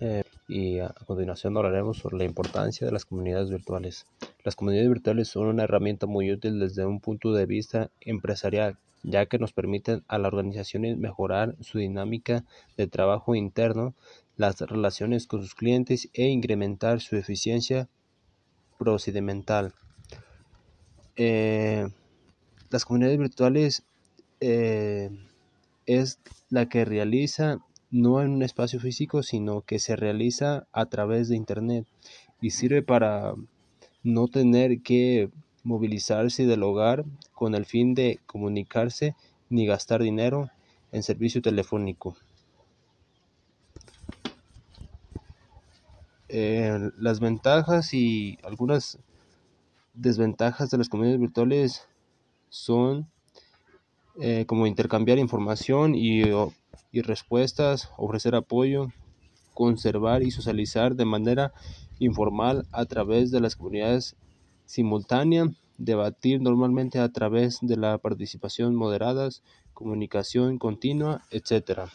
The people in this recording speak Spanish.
eh, y a continuación hablaremos sobre la importancia de las comunidades virtuales. Las comunidades virtuales son una herramienta muy útil desde un punto de vista empresarial, ya que nos permiten a las organizaciones mejorar su dinámica de trabajo interno, las relaciones con sus clientes e incrementar su eficiencia procedimental. Eh, las comunidades virtuales eh, es la que realiza no en un espacio físico, sino que se realiza a través de Internet y sirve para no tener que movilizarse del hogar con el fin de comunicarse ni gastar dinero en servicio telefónico. Eh, las ventajas y algunas desventajas de las comunidades virtuales son eh, como intercambiar información y, y respuestas, ofrecer apoyo, conservar y socializar de manera informal a través de las comunidades simultánea, debatir normalmente a través de la participación moderadas, comunicación continua, etc.